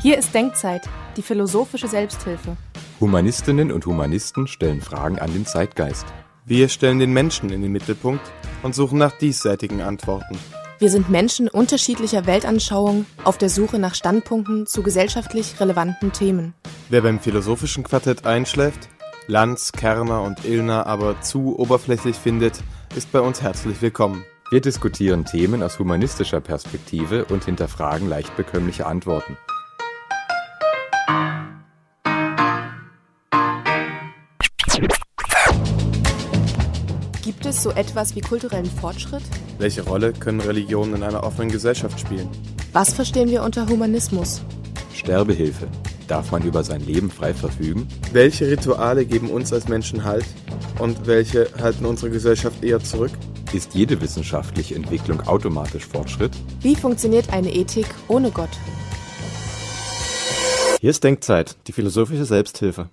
Hier ist Denkzeit, die philosophische Selbsthilfe. Humanistinnen und Humanisten stellen Fragen an den Zeitgeist. Wir stellen den Menschen in den Mittelpunkt und suchen nach diesseitigen Antworten. Wir sind Menschen unterschiedlicher Weltanschauung auf der Suche nach Standpunkten zu gesellschaftlich relevanten Themen. Wer beim philosophischen Quartett einschläft, Lanz, Kerner und Illner aber zu oberflächlich findet, ist bei uns herzlich willkommen. Wir diskutieren Themen aus humanistischer Perspektive und hinterfragen leicht bekömmliche Antworten. Es so etwas wie kulturellen Fortschritt? Welche Rolle können Religionen in einer offenen Gesellschaft spielen? Was verstehen wir unter Humanismus? Sterbehilfe. Darf man über sein Leben frei verfügen? Welche Rituale geben uns als Menschen Halt und welche halten unsere Gesellschaft eher zurück? Ist jede wissenschaftliche Entwicklung automatisch Fortschritt? Wie funktioniert eine Ethik ohne Gott? Hier ist Denkzeit, die philosophische Selbsthilfe.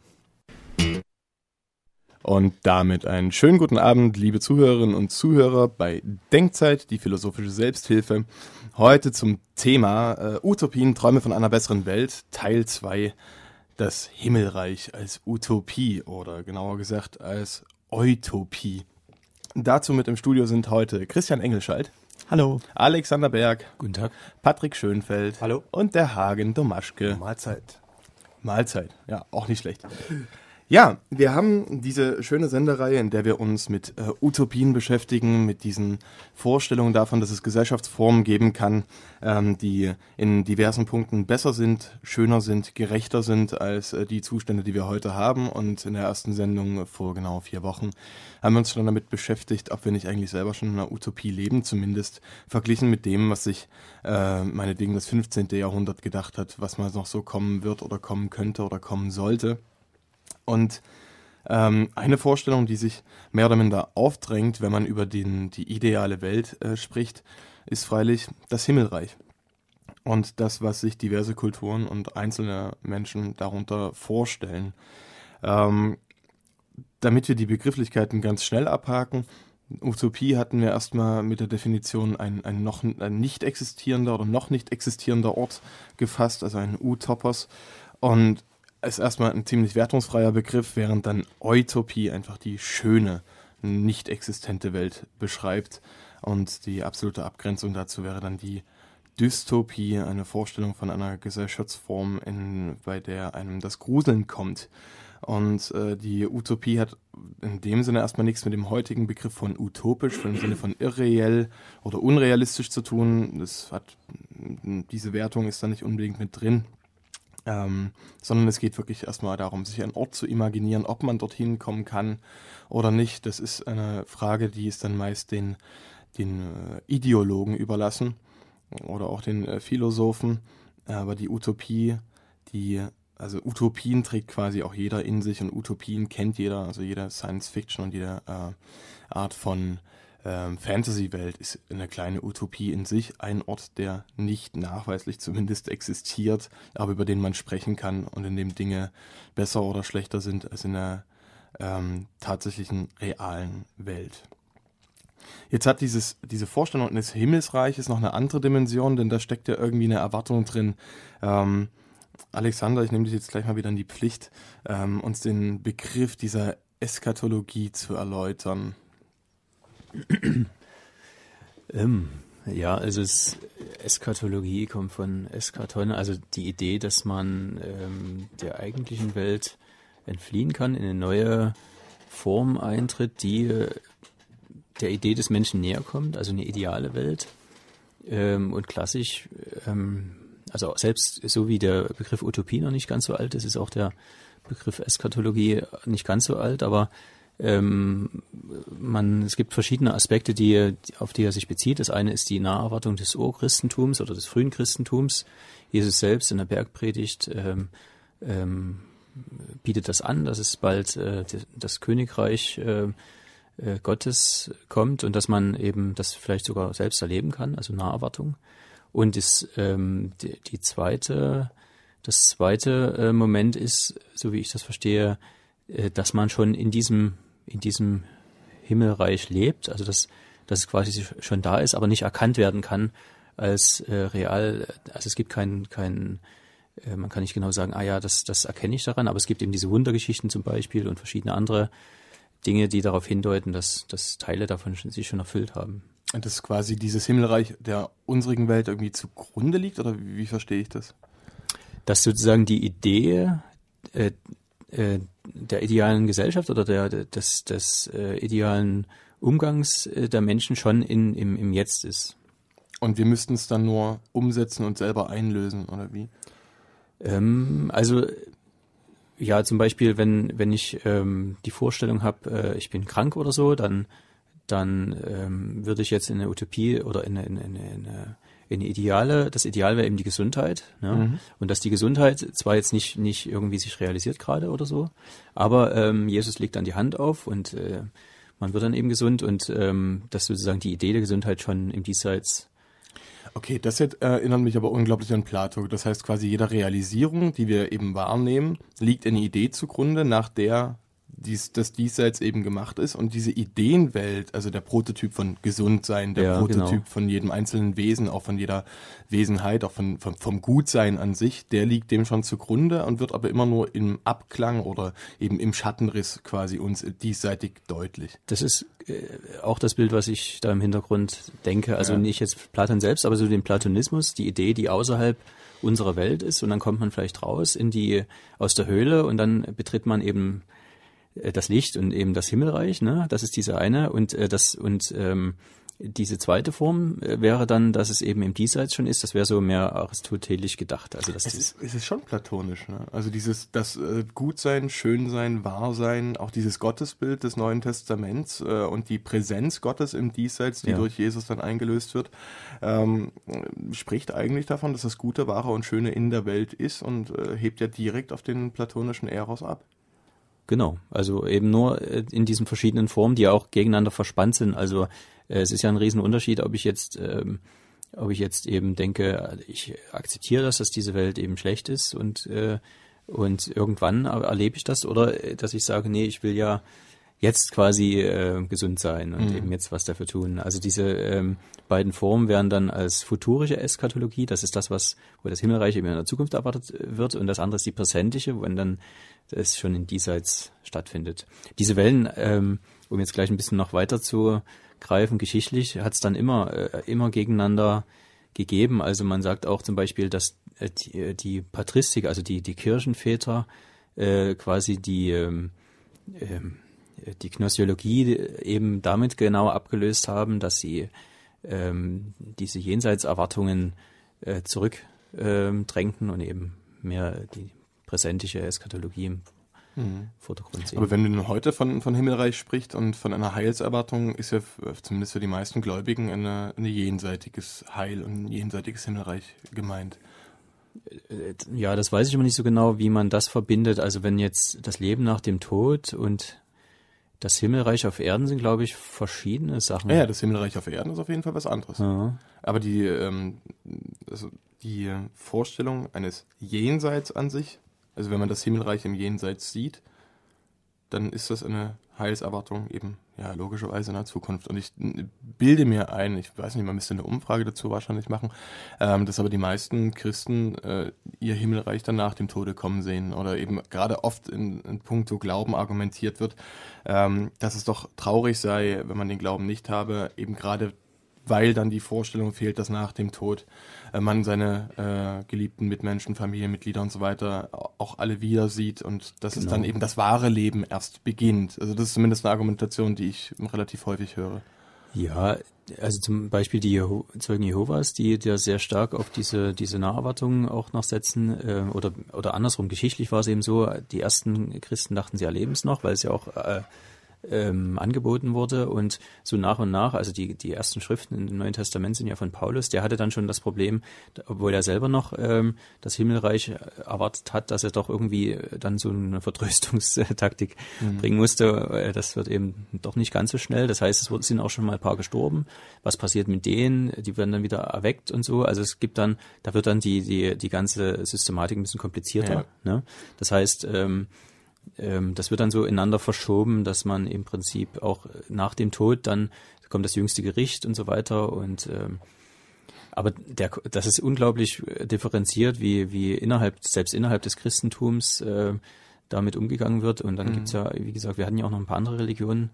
Und damit einen schönen guten Abend, liebe Zuhörerinnen und Zuhörer bei Denkzeit, die philosophische Selbsthilfe. Heute zum Thema äh, Utopien, Träume von einer besseren Welt, Teil 2, das Himmelreich als Utopie oder genauer gesagt als Utopie. Dazu mit im Studio sind heute Christian Engelscheidt. Hallo. Alexander Berg. Guten Tag. Patrick Schönfeld. Hallo. Und der Hagen Domaschke. Mahlzeit. Mahlzeit, ja, auch nicht schlecht. Ja, wir haben diese schöne Sendereihe, in der wir uns mit äh, Utopien beschäftigen, mit diesen Vorstellungen davon, dass es Gesellschaftsformen geben kann, ähm, die in diversen Punkten besser sind, schöner sind, gerechter sind als äh, die Zustände, die wir heute haben. Und in der ersten Sendung vor genau vier Wochen haben wir uns schon damit beschäftigt, ob wir nicht eigentlich selber schon in einer Utopie leben, zumindest verglichen mit dem, was sich äh, meinetwegen das 15. Jahrhundert gedacht hat, was mal noch so kommen wird oder kommen könnte oder kommen sollte. Und ähm, eine Vorstellung, die sich mehr oder minder aufdrängt, wenn man über den, die ideale Welt äh, spricht, ist freilich das Himmelreich. Und das, was sich diverse Kulturen und einzelne Menschen darunter vorstellen. Ähm, damit wir die Begrifflichkeiten ganz schnell abhaken, Utopie hatten wir erstmal mit der Definition ein, ein noch ein nicht existierender oder noch nicht existierender Ort gefasst, also ein Utopos. Und ist erstmal ein ziemlich wertungsfreier Begriff, während dann Utopie einfach die schöne, nicht existente Welt beschreibt. Und die absolute Abgrenzung dazu wäre dann die Dystopie, eine Vorstellung von einer Gesellschaftsform, in, bei der einem das Gruseln kommt. Und äh, die Utopie hat in dem Sinne erstmal nichts mit dem heutigen Begriff von utopisch, im Sinne von irreell oder unrealistisch zu tun. Das hat, diese Wertung ist da nicht unbedingt mit drin. Ähm, sondern es geht wirklich erstmal darum, sich einen Ort zu imaginieren, ob man dorthin kommen kann oder nicht. Das ist eine Frage, die ist dann meist den, den äh, Ideologen überlassen oder auch den äh, Philosophen. Aber die Utopie, die, also Utopien trägt quasi auch jeder in sich und Utopien kennt jeder, also jeder Science Fiction und jede äh, Art von ähm, Fantasy-Welt ist eine kleine Utopie in sich, ein Ort, der nicht nachweislich zumindest existiert, aber über den man sprechen kann und in dem Dinge besser oder schlechter sind als in der ähm, tatsächlichen realen Welt. Jetzt hat dieses, diese Vorstellung des Himmelsreiches noch eine andere Dimension, denn da steckt ja irgendwie eine Erwartung drin. Ähm, Alexander, ich nehme dich jetzt gleich mal wieder in die Pflicht, ähm, uns den Begriff dieser Eskatologie zu erläutern. ähm, ja, also es, Eskatologie kommt von Eskaton, also die Idee, dass man ähm, der eigentlichen Welt entfliehen kann, in eine neue Form eintritt, die äh, der Idee des Menschen näher kommt, also eine ideale Welt. Ähm, und klassisch, ähm, also selbst so wie der Begriff Utopie noch nicht ganz so alt ist, ist auch der Begriff Eskatologie nicht ganz so alt, aber ähm, man, es gibt verschiedene Aspekte, die, auf die er sich bezieht. Das eine ist die Naherwartung des Urchristentums oder des frühen Christentums. Jesus selbst in der Bergpredigt ähm, ähm, bietet das an, dass es bald äh, das Königreich äh, äh, Gottes kommt und dass man eben das vielleicht sogar selbst erleben kann, also Naherwartung. Und das, ähm, die, die zweite, das zweite äh, Moment ist, so wie ich das verstehe, äh, dass man schon in diesem in diesem Himmelreich lebt, also dass, dass es quasi schon da ist, aber nicht erkannt werden kann als äh, real. Also es gibt keinen kein, äh, man kann nicht genau sagen, ah ja, das, das erkenne ich daran, aber es gibt eben diese Wundergeschichten zum Beispiel und verschiedene andere Dinge, die darauf hindeuten, dass, dass Teile davon sich schon erfüllt haben. Und das ist quasi dieses Himmelreich der unsrigen Welt irgendwie zugrunde liegt, oder wie, wie verstehe ich das? Dass sozusagen die Idee äh, äh, der idealen Gesellschaft oder der, des, des äh, idealen Umgangs äh, der Menschen schon in, im, im Jetzt ist. Und wir müssten es dann nur umsetzen und selber einlösen, oder wie? Ähm, also ja, zum Beispiel, wenn, wenn ich ähm, die Vorstellung habe, äh, ich bin krank oder so, dann, dann ähm, würde ich jetzt in eine Utopie oder in eine, in eine, in eine, in eine Ideale, das Ideal wäre eben die Gesundheit. Ne? Mhm. Und dass die Gesundheit zwar jetzt nicht, nicht irgendwie sich realisiert gerade oder so, aber ähm, Jesus legt dann die Hand auf und äh, man wird dann eben gesund und ähm, dass sozusagen die Idee der Gesundheit schon im Diesseits Okay, das jetzt erinnert mich aber unglaublich an Plato. Das heißt quasi jeder Realisierung, die wir eben wahrnehmen, liegt eine Idee zugrunde, nach der dies, das diesseits eben gemacht ist und diese Ideenwelt, also der Prototyp von Gesundsein, der ja, Prototyp genau. von jedem einzelnen Wesen, auch von jeder Wesenheit, auch von, von, vom Gutsein an sich, der liegt dem schon zugrunde und wird aber immer nur im Abklang oder eben im Schattenriss quasi uns diesseitig deutlich. Das ist äh, auch das Bild, was ich da im Hintergrund denke. Also ja. nicht jetzt Platon selbst, aber so den Platonismus, die Idee, die außerhalb unserer Welt ist und dann kommt man vielleicht raus in die aus der Höhle und dann betritt man eben das Licht und eben das Himmelreich, ne? Das ist diese eine und äh, das und ähm, diese zweite Form äh, wäre dann, dass es eben im Diesseits schon ist. Das wäre so mehr aristotelisch gedacht. Also das es ist, es ist schon platonisch. Ne? Also dieses das äh, Gutsein, Schönsein, Wahrsein, auch dieses Gottesbild des Neuen Testaments äh, und die Präsenz Gottes im Diesseits, die ja. durch Jesus dann eingelöst wird, ähm, spricht eigentlich davon, dass das Gute, Wahre und Schöne in der Welt ist und äh, hebt ja direkt auf den platonischen Eros ab. Genau, also eben nur äh, in diesen verschiedenen Formen, die auch gegeneinander verspannt sind. Also äh, es ist ja ein Riesenunterschied, ob ich jetzt, ähm, ob ich jetzt eben denke, ich akzeptiere das, dass diese Welt eben schlecht ist und äh, und irgendwann erlebe ich das oder äh, dass ich sage, nee, ich will ja jetzt quasi äh, gesund sein und mhm. eben jetzt was dafür tun. Also diese ähm, beiden Formen wären dann als futurische Eskatologie, das ist das, was wo das Himmelreich eben in der Zukunft erwartet wird, und das andere ist die präsentische, wenn dann es schon in diesseits stattfindet. Diese Wellen, ähm, um jetzt gleich ein bisschen noch weiter zu greifen, geschichtlich hat es dann immer äh, immer gegeneinander gegeben. Also man sagt auch zum Beispiel, dass äh, die, äh, die Patristik, also die die Kirchenväter äh, quasi die ähm, ähm, die Gnossiologie eben damit genau abgelöst haben, dass sie ähm, diese Jenseitserwartungen äh, zurückdrängten ähm, und eben mehr die präsentische Eskatologie im mhm. Vordergrund sehen. Aber wenn du heute von, von Himmelreich sprichst und von einer Heilserwartung, ist ja zumindest für die meisten Gläubigen eine, eine jenseitiges Heil und ein jenseitiges Himmelreich gemeint. Äh, ja, das weiß ich immer nicht so genau, wie man das verbindet. Also wenn jetzt das Leben nach dem Tod und das Himmelreich auf Erden sind, glaube ich, verschiedene Sachen. Ja, das Himmelreich auf Erden ist auf jeden Fall was anderes. Ja. Aber die, ähm, also die Vorstellung eines Jenseits an sich, also wenn man das Himmelreich im Jenseits sieht, dann ist das eine Heilserwartung eben, ja, logischerweise in der Zukunft. Und ich bilde mir ein, ich weiß nicht, man müsste eine Umfrage dazu wahrscheinlich machen, ähm, dass aber die meisten Christen äh, ihr Himmelreich dann nach dem Tode kommen sehen oder eben gerade oft in, in puncto Glauben argumentiert wird, ähm, dass es doch traurig sei, wenn man den Glauben nicht habe, eben gerade weil dann die Vorstellung fehlt, dass nach dem Tod äh, man seine äh, geliebten Mitmenschen, Familienmitglieder und so weiter auch alle wieder sieht und dass genau. es dann eben das wahre Leben erst beginnt. Also das ist zumindest eine Argumentation, die ich relativ häufig höre. Ja, also zum Beispiel die Jeho Zeugen Jehovas, die ja sehr stark auf diese, diese Naherwartungen auch noch setzen, äh, oder, oder andersrum, geschichtlich war es eben so, die ersten Christen dachten, sie erleben es noch, weil es ja auch äh, ähm, angeboten wurde und so nach und nach, also die, die ersten Schriften im Neuen Testament sind ja von Paulus, der hatte dann schon das Problem, obwohl er selber noch ähm, das Himmelreich erwartet hat, dass er doch irgendwie dann so eine Vertröstungstaktik mhm. bringen musste. Das wird eben doch nicht ganz so schnell. Das heißt, es sind auch schon mal ein paar gestorben. Was passiert mit denen? Die werden dann wieder erweckt und so. Also es gibt dann, da wird dann die, die, die ganze Systematik ein bisschen komplizierter. Ja. Ne? Das heißt, ähm, ähm, das wird dann so ineinander verschoben, dass man im Prinzip auch nach dem Tod dann kommt das jüngste Gericht und so weiter und ähm, aber der, das ist unglaublich äh, differenziert, wie, wie innerhalb, selbst innerhalb des Christentums äh, damit umgegangen wird. Und dann mhm. gibt's ja, wie gesagt, wir hatten ja auch noch ein paar andere Religionen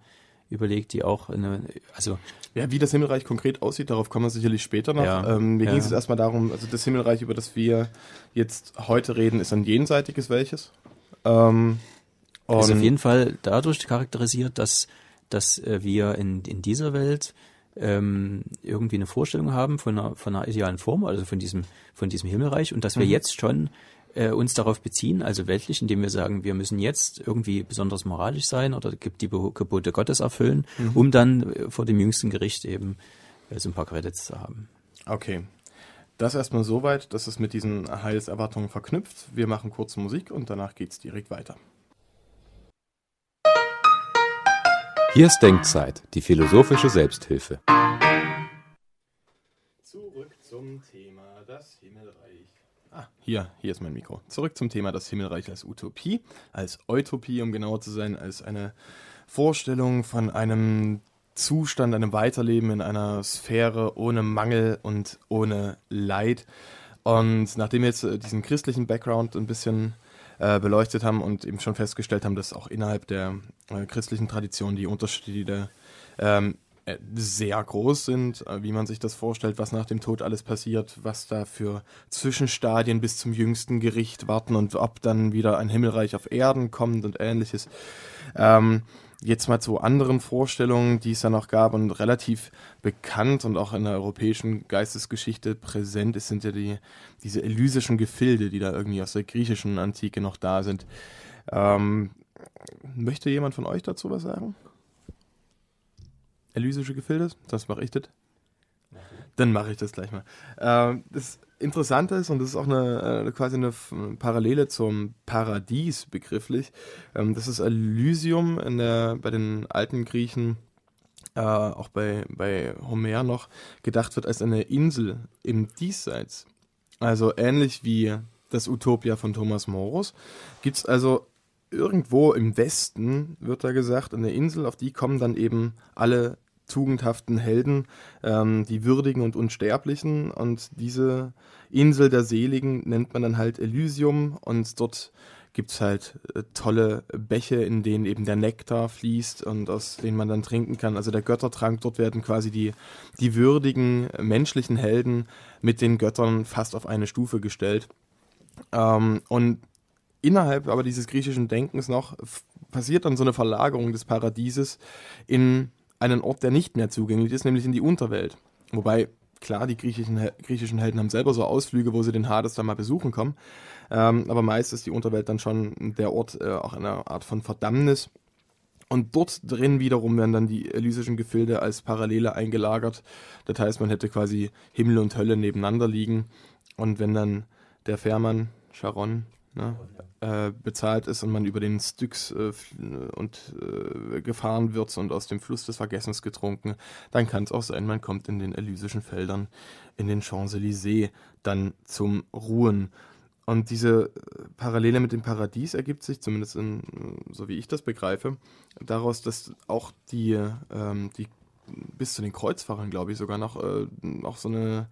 überlegt, die auch eine, also ja, wie das Himmelreich konkret aussieht, darauf kommen wir sicherlich später noch. Ja, ähm, mir ja. ging es erstmal darum, also das Himmelreich, über das wir jetzt heute reden, ist ein jenseitiges welches? Ähm, ist auf jeden Fall dadurch charakterisiert, dass, dass äh, wir in, in dieser Welt ähm, irgendwie eine Vorstellung haben von einer, von einer idealen Form, also von diesem, von diesem Himmelreich und dass wir mhm. jetzt schon äh, uns darauf beziehen, also weltlich, indem wir sagen, wir müssen jetzt irgendwie besonders moralisch sein oder die Gebote Gottes erfüllen, mhm. um dann äh, vor dem jüngsten Gericht eben äh, so ein paar Credits zu haben. Okay. Das erstmal soweit, dass es mit diesen Heilserwartungen verknüpft. Wir machen kurz Musik und danach geht es direkt weiter. Hier ist Denkzeit, die philosophische Selbsthilfe. Zurück zum Thema das Himmelreich. Ah, hier, hier ist mein Mikro. Zurück zum Thema das Himmelreich als Utopie, als Utopie, um genauer zu sein, als eine Vorstellung von einem Zustand, einem Weiterleben in einer Sphäre ohne Mangel und ohne Leid. Und nachdem wir jetzt äh, diesen christlichen Background ein bisschen äh, beleuchtet haben und eben schon festgestellt haben, dass auch innerhalb der äh, christlichen Tradition die Unterschiede ähm, äh, sehr groß sind, äh, wie man sich das vorstellt, was nach dem Tod alles passiert, was da für Zwischenstadien bis zum jüngsten Gericht warten und ob dann wieder ein Himmelreich auf Erden kommt und ähnliches. Ähm, jetzt mal zu anderen Vorstellungen, die es da noch gab und relativ bekannt und auch in der europäischen Geistesgeschichte präsent ist, sind ja die, diese elysischen Gefilde, die da irgendwie aus der griechischen Antike noch da sind. Ähm, möchte jemand von euch dazu was sagen? Elysische Gefilde? Das mache ich das. Dann mache ich das gleich mal. Ähm, das Interessante ist, und das ist auch eine, äh, quasi eine Parallele zum Paradies begrifflich, ähm, das ist Elysium in der, bei den alten Griechen, äh, auch bei, bei Homer noch, gedacht wird als eine Insel im Diesseits. Also ähnlich wie das Utopia von Thomas Morus, gibt es also irgendwo im Westen, wird da gesagt, eine Insel, auf die kommen dann eben alle tugendhaften Helden, ähm, die Würdigen und Unsterblichen. Und diese Insel der Seligen nennt man dann halt Elysium und dort gibt es halt äh, tolle Bäche, in denen eben der Nektar fließt und aus denen man dann trinken kann. Also der Göttertrank, dort werden quasi die, die würdigen menschlichen Helden mit den Göttern fast auf eine Stufe gestellt. Ähm, und innerhalb aber dieses griechischen Denkens noch passiert dann so eine Verlagerung des Paradieses in einen Ort, der nicht mehr zugänglich ist, nämlich in die Unterwelt. Wobei, klar, die griechischen, griechischen Helden haben selber so Ausflüge, wo sie den Hades dann mal besuchen kommen. Ähm, aber meist ist die Unterwelt dann schon der Ort äh, auch einer Art von Verdammnis. Und dort drin wiederum werden dann die elysischen Gefilde als Parallele eingelagert. Das heißt, man hätte quasi Himmel und Hölle nebeneinander liegen. Und wenn dann der Fährmann, Charon, ne, äh, bezahlt ist und man über den Styx äh, und äh, gefahren wird und aus dem Fluss des Vergessens getrunken, dann kann es auch sein, man kommt in den elysischen Feldern, in den Champs-Élysées dann zum Ruhen. Und diese äh, Parallele mit dem Paradies ergibt sich, zumindest in, so wie ich das begreife, daraus, dass auch die, ähm, die bis zu den Kreuzfahrern, glaube ich, sogar noch, äh, noch so eine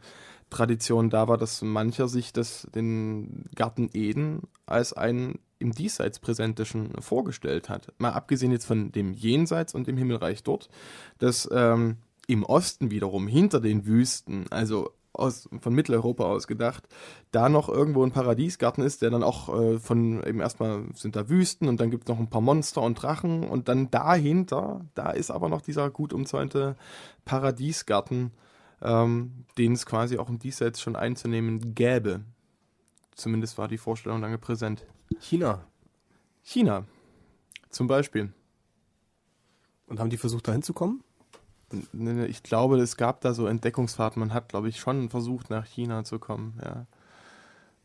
Tradition da war, dass mancher sich das, den Garten Eden als einen im Diesseits Präsentischen vorgestellt hat. Mal abgesehen jetzt von dem Jenseits und dem Himmelreich dort, dass ähm, im Osten wiederum hinter den Wüsten, also aus, von Mitteleuropa aus gedacht, da noch irgendwo ein Paradiesgarten ist, der dann auch äh, von eben erstmal sind da Wüsten und dann gibt es noch ein paar Monster und Drachen und dann dahinter, da ist aber noch dieser gut umzäunte Paradiesgarten, ähm, den es quasi auch im Diesseits schon einzunehmen gäbe. Zumindest war die Vorstellung lange präsent. China. China. Zum Beispiel. Und haben die versucht, da hinzukommen? Ich glaube, es gab da so Entdeckungsfahrten. Man hat, glaube ich, schon versucht, nach China zu kommen. Ja.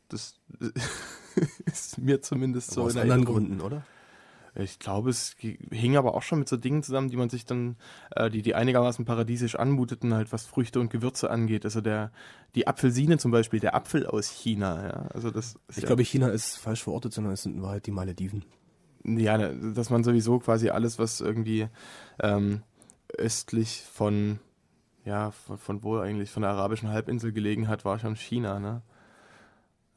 Das ist mir zumindest aber so. Aus anderen Gründen, oder? Ich glaube, es hing aber auch schon mit so Dingen zusammen, die man sich dann, äh, die, die einigermaßen paradiesisch anmuteten, halt was Früchte und Gewürze angeht. Also der, die Apfelsine zum Beispiel, der Apfel aus China, ja. Also das ich ja, glaube, China ist falsch verortet, sondern es sind in Wahrheit die Malediven. Ja, dass man sowieso quasi alles, was irgendwie ähm, östlich von ja, von, von wo eigentlich, von der arabischen Halbinsel gelegen hat, war schon China, ne?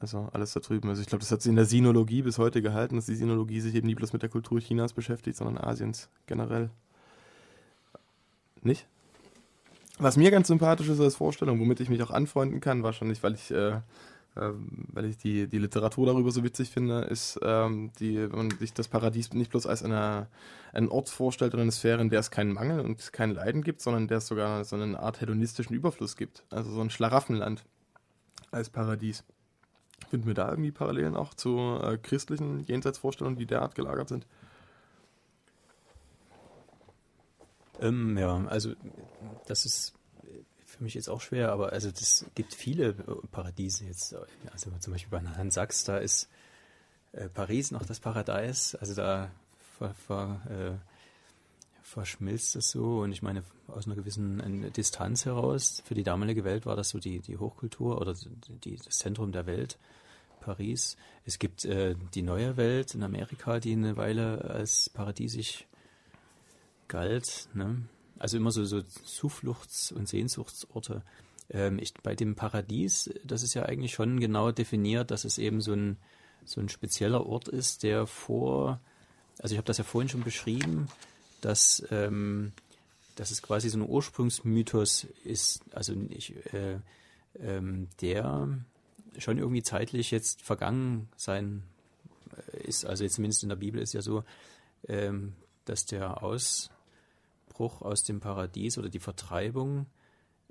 Also alles da drüben. Also ich glaube, das hat sich in der Sinologie bis heute gehalten, dass die Sinologie sich eben nie bloß mit der Kultur Chinas beschäftigt, sondern Asiens generell. Nicht? Was mir ganz sympathisch ist als Vorstellung, womit ich mich auch anfreunden kann, wahrscheinlich, weil ich, äh, äh, weil ich die, die Literatur darüber so witzig finde, ist, ähm, die, wenn man sich das Paradies nicht bloß als eine, einen Ort vorstellt oder eine Sphäre, in der es keinen Mangel und kein Leiden gibt, sondern in der es sogar so eine Art hedonistischen Überfluss gibt. Also so ein Schlaraffenland als Paradies. Finden wir da irgendwie Parallelen auch zu äh, christlichen Jenseitsvorstellungen, die derart gelagert sind? Ähm, ja, also das ist für mich jetzt auch schwer, aber also es gibt viele Paradiese jetzt. Also zum Beispiel bei Herrn Sachs, da ist äh, Paris noch das Paradies. Also da ver, ver, äh, verschmilzt das so und ich meine aus einer gewissen Distanz heraus. Für die damalige Welt war das so die, die Hochkultur oder die, das Zentrum der Welt. Paris. Es gibt äh, die neue Welt in Amerika, die eine Weile als paradiesisch galt. Ne? Also immer so, so Zufluchts- und Sehnsuchtsorte. Ähm, ich, bei dem Paradies, das ist ja eigentlich schon genau definiert, dass es eben so ein, so ein spezieller Ort ist, der vor, also ich habe das ja vorhin schon beschrieben, dass, ähm, dass es quasi so ein Ursprungsmythos ist, also ich, äh, ähm, der schon irgendwie zeitlich jetzt vergangen sein äh, ist. Also jetzt zumindest in der Bibel ist ja so, ähm, dass der Ausbruch aus dem Paradies oder die Vertreibung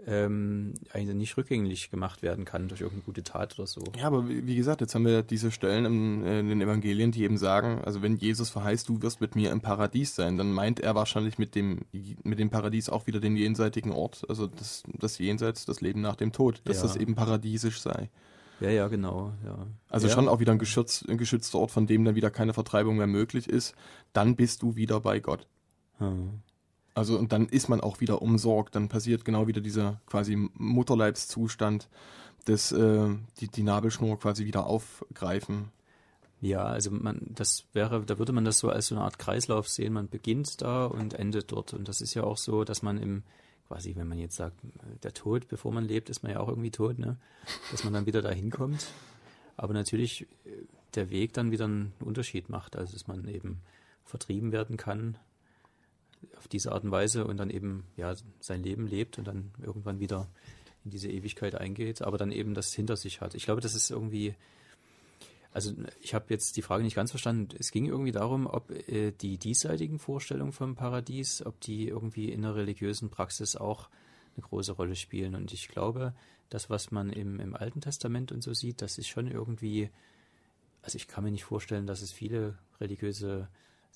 ähm, eigentlich nicht rückgängig gemacht werden kann durch irgendeine gute Tat oder so. Ja, aber wie, gesagt, jetzt haben wir diese Stellen im, äh, in den Evangelien, die eben sagen, also wenn Jesus verheißt, du wirst mit mir im Paradies sein, dann meint er wahrscheinlich mit dem, mit dem Paradies auch wieder den jenseitigen Ort, also das, das Jenseits, das Leben nach dem Tod, dass ja. das eben paradiesisch sei. Ja, ja, genau. Ja. Also ja. schon auch wieder ein, geschütz, ein geschützter Ort, von dem dann wieder keine Vertreibung mehr möglich ist. Dann bist du wieder bei Gott. Hm. Also und dann ist man auch wieder umsorgt. Dann passiert genau wieder dieser quasi Mutterleibszustand, des äh, die, die Nabelschnur quasi wieder aufgreifen. Ja, also man, das wäre, da würde man das so als so eine Art Kreislauf sehen. Man beginnt da und endet dort. Und das ist ja auch so, dass man im quasi, wenn man jetzt sagt, der Tod, bevor man lebt, ist man ja auch irgendwie tot, ne? Dass man dann wieder dahin kommt. Aber natürlich äh, der Weg dann wieder einen Unterschied macht, also dass man eben vertrieben werden kann auf diese Art und Weise und dann eben ja sein Leben lebt und dann irgendwann wieder in diese Ewigkeit eingeht, aber dann eben das hinter sich hat. Ich glaube, das ist irgendwie also ich habe jetzt die Frage nicht ganz verstanden. Es ging irgendwie darum, ob äh, die diesseitigen Vorstellungen vom Paradies, ob die irgendwie in der religiösen Praxis auch eine große Rolle spielen. Und ich glaube, das, was man im, im Alten Testament und so sieht, das ist schon irgendwie, also ich kann mir nicht vorstellen, dass es viele religiöse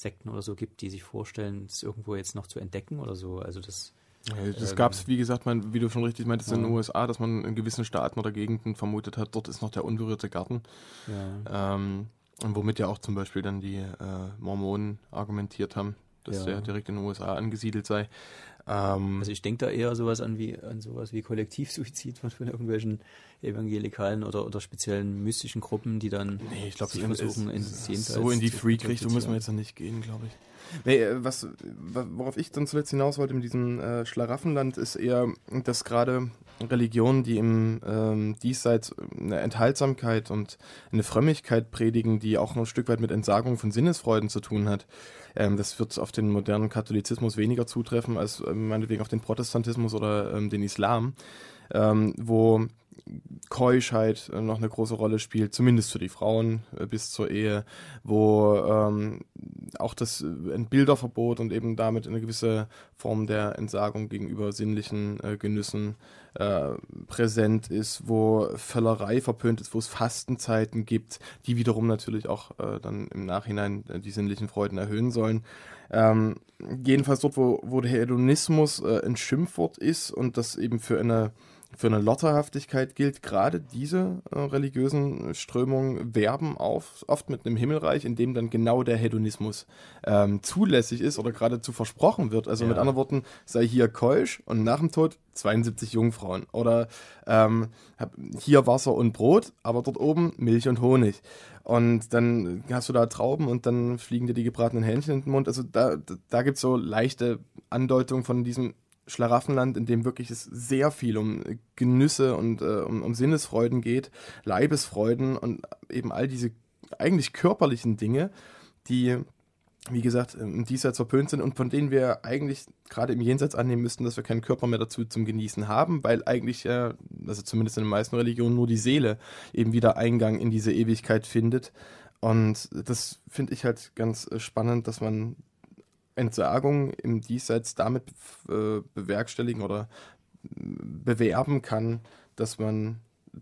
Sekten oder so gibt, die sich vorstellen, es irgendwo jetzt noch zu entdecken oder so. Also das das ähm, gab es, wie gesagt, mein, wie du schon richtig meintest, ja. in den USA, dass man in gewissen Staaten oder Gegenden vermutet hat, dort ist noch der unberührte Garten. Ja. Ähm, und womit ja auch zum Beispiel dann die äh, Mormonen argumentiert haben, dass ja. der direkt in den USA angesiedelt sei. Ähm, also ich denke da eher sowas an wie an sowas wie Kollektivsuizid von, von irgendwelchen evangelikalen oder, oder speziellen mystischen Gruppen, die dann nee, ich glaube, versuchen, in so in die Freak-Richtung müssen wir jetzt noch nicht gehen, glaube ich. Nee, äh, was, worauf ich dann zuletzt hinaus wollte mit diesem äh, Schlaraffenland, ist eher, dass gerade Religionen, die im ähm, Diesseits eine Enthaltsamkeit und eine Frömmigkeit predigen, die auch ein Stück weit mit Entsagung von Sinnesfreuden zu tun hat, ähm, das wird auf den modernen Katholizismus weniger zutreffen als äh, meinetwegen auf den Protestantismus oder ähm, den Islam, ähm, wo Keuschheit äh, noch eine große Rolle spielt, zumindest für die Frauen äh, bis zur Ehe, wo ähm, auch das äh, ein Bilderverbot und eben damit eine gewisse Form der Entsagung gegenüber sinnlichen äh, Genüssen äh, präsent ist, wo Völlerei verpönt ist, wo es Fastenzeiten gibt, die wiederum natürlich auch äh, dann im Nachhinein die sinnlichen Freuden erhöhen sollen. Ähm, jedenfalls dort, wo, wo der Hedonismus ein Schimpfwort ist und das eben für eine für eine Lotterhaftigkeit gilt, gerade diese äh, religiösen Strömungen werben auf, oft mit einem Himmelreich, in dem dann genau der Hedonismus ähm, zulässig ist oder geradezu versprochen wird. Also ja. mit anderen Worten, sei hier keusch und nach dem Tod 72 Jungfrauen. Oder ähm, hier Wasser und Brot, aber dort oben Milch und Honig. Und dann hast du da Trauben und dann fliegen dir die gebratenen Hähnchen in den Mund. Also da, da gibt es so leichte Andeutungen von diesem Schlaraffenland, in dem wirklich es sehr viel um Genüsse und äh, um, um Sinnesfreuden geht, Leibesfreuden und eben all diese eigentlich körperlichen Dinge, die wie gesagt, im Diesseits verpönt sind und von denen wir eigentlich gerade im Jenseits annehmen müssten, dass wir keinen Körper mehr dazu zum Genießen haben, weil eigentlich, äh, also zumindest in den meisten Religionen, nur die Seele eben wieder Eingang in diese Ewigkeit findet. Und das finde ich halt ganz äh, spannend, dass man Entsagung im Diesseits damit äh, bewerkstelligen oder bewerben kann, dass man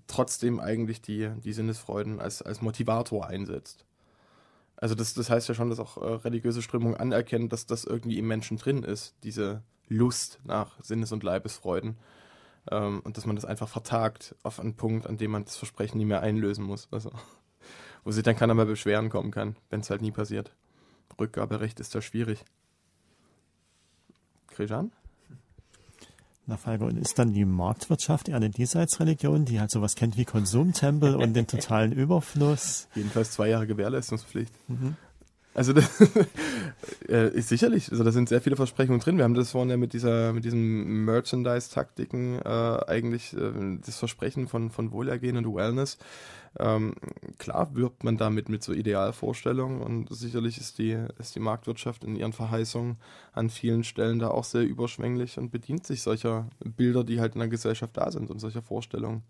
trotzdem eigentlich die, die Sinnesfreuden als, als Motivator einsetzt. Also das, das heißt ja schon, dass auch äh, religiöse Strömungen anerkennen, dass das irgendwie im Menschen drin ist, diese Lust nach Sinnes- und Leibesfreuden. Ähm, und dass man das einfach vertagt auf einen Punkt, an dem man das Versprechen nie mehr einlösen muss. Also, wo sich dann keiner mehr beschweren kommen kann, wenn es halt nie passiert. Rückgaberecht ist da schwierig. Krejan? Na, Falco, und ist dann die Marktwirtschaft eher eine Diesseitsreligion, die halt sowas kennt wie Konsumtempel und den totalen Überfluss? Jedenfalls zwei Jahre Gewährleistungspflicht. Mhm. Also das äh, ist sicherlich, also da sind sehr viele Versprechungen drin. Wir haben das vorhin ja mit dieser, mit diesen Merchandise-Taktiken äh, eigentlich äh, das Versprechen von, von Wohlergehen und Wellness. Ähm, klar wirbt man damit mit so Idealvorstellungen und sicherlich ist die, ist die Marktwirtschaft in ihren Verheißungen an vielen Stellen da auch sehr überschwänglich und bedient sich solcher Bilder, die halt in der Gesellschaft da sind und solcher Vorstellungen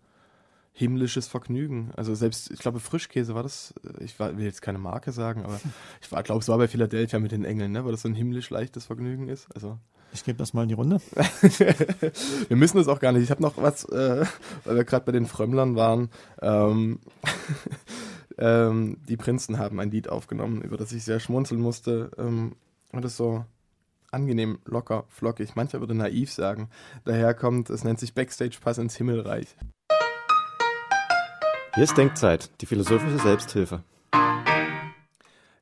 himmlisches Vergnügen. Also selbst, ich glaube, Frischkäse war das, äh, ich will jetzt keine Marke sagen, aber ich glaube, es war bei Philadelphia mit den Engeln, ne? weil das so ein himmlisch leichtes Vergnügen ist. Also ich gebe das mal in die Runde. wir müssen das auch gar nicht. Ich habe noch was, äh, weil wir gerade bei den Frömmlern waren. Ähm, ähm, die Prinzen haben ein Lied aufgenommen, über das ich sehr schmunzeln musste. Ähm, und das so angenehm, locker, flockig. Mancher würde naiv sagen. Daher kommt, es nennt sich Backstage Pass ins Himmelreich. Hier ist Denkzeit, die philosophische Selbsthilfe.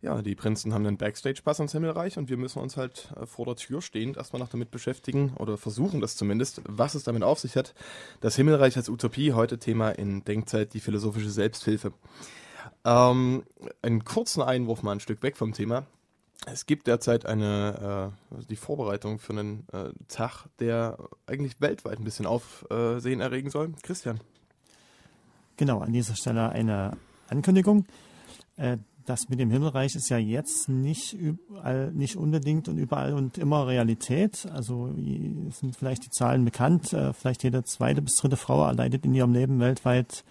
Ja, die Prinzen haben einen Backstage-Pass ins Himmelreich und wir müssen uns halt äh, vor der Tür stehend erstmal noch damit beschäftigen oder versuchen das zumindest, was es damit auf sich hat. Das Himmelreich als Utopie, heute Thema in Denkzeit, die philosophische Selbsthilfe. Ähm, einen kurzen Einwurf mal ein Stück weg vom Thema. Es gibt derzeit eine äh, die Vorbereitung für einen äh, Tag, der eigentlich weltweit ein bisschen Aufsehen erregen soll. Christian. Genau, an dieser Stelle eine Ankündigung. Äh, das mit dem Himmelreich ist ja jetzt nicht überall, nicht unbedingt und überall und immer Realität. Also sind vielleicht die Zahlen bekannt. Äh, vielleicht jede zweite bis dritte Frau erleidet in ihrem Leben weltweit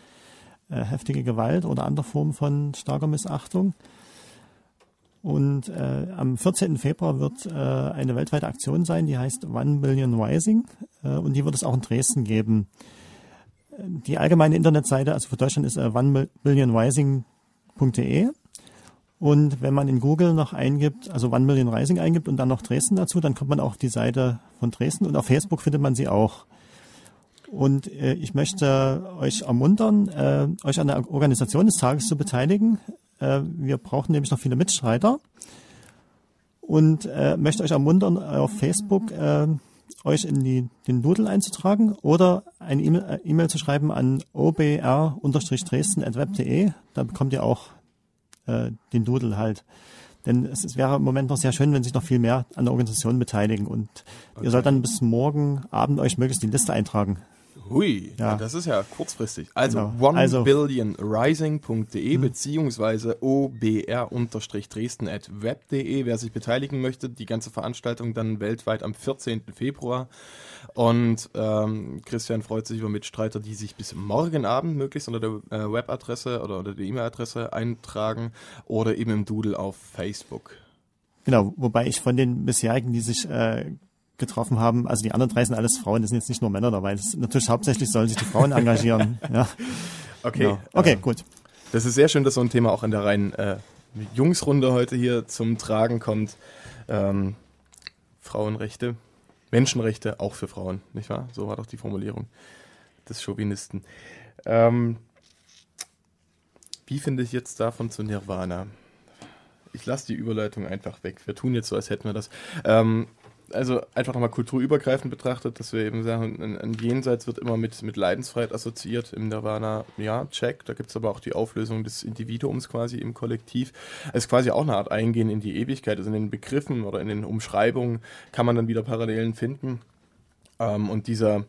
äh, heftige Gewalt oder andere Formen von starker Missachtung. Und äh, am 14. Februar wird äh, eine weltweite Aktion sein, die heißt One Billion Rising. Äh, und die wird es auch in Dresden geben die allgemeine Internetseite, also für Deutschland ist äh, onemillionrising.de. Und wenn man in Google noch eingibt, also One Million Rising eingibt und dann noch Dresden dazu, dann kommt man auch auf die Seite von Dresden und auf Facebook findet man sie auch. Und äh, ich möchte euch ermuntern, äh, euch an der Organisation des Tages zu beteiligen. Äh, wir brauchen nämlich noch viele Mitstreiter. Und äh, möchte euch ermuntern, auf Facebook äh, euch in die, den Doodle einzutragen oder eine E-Mail e zu schreiben an obr-dresden.web.de. Da bekommt ihr auch äh, den Doodle halt. Denn es, es, wäre im Moment noch sehr schön, wenn sich noch viel mehr an der Organisation beteiligen. Und okay. ihr sollt dann bis morgen Abend euch möglichst die Liste eintragen. Hui, ja. das ist ja kurzfristig. Also genau. onebillionrising.de mhm. beziehungsweise obr-dresden at web.de. Wer sich beteiligen möchte, die ganze Veranstaltung dann weltweit am 14. Februar. Und ähm, Christian freut sich über Mitstreiter, die sich bis morgen Abend möglichst unter der äh, Webadresse oder unter der E-Mail-Adresse eintragen oder eben im Doodle auf Facebook. Genau, wobei ich von den bisherigen, die sich äh, getroffen haben. Also die anderen drei sind alles Frauen, das sind jetzt nicht nur Männer dabei. Das natürlich hauptsächlich sollen sich die Frauen engagieren. ja. Okay. Genau. Okay, äh, gut. Das ist sehr schön, dass so ein Thema auch in der reinen äh, Jungsrunde heute hier zum Tragen kommt. Ähm, Frauenrechte, Menschenrechte auch für Frauen, nicht wahr? So war doch die Formulierung des Chauvinisten. Ähm, wie finde ich jetzt davon zu Nirvana? Ich lasse die Überleitung einfach weg. Wir tun jetzt so, als hätten wir das. Ähm, also einfach nochmal kulturübergreifend betrachtet, dass wir eben sagen, ein, ein, Jenseits wird immer mit, mit Leidensfreiheit assoziiert. Im Nirvana, ja, check. Da gibt es aber auch die Auflösung des Individuums quasi im Kollektiv. Es ist quasi auch eine Art Eingehen in die Ewigkeit. Also in den Begriffen oder in den Umschreibungen kann man dann wieder Parallelen finden. Ähm, und dieser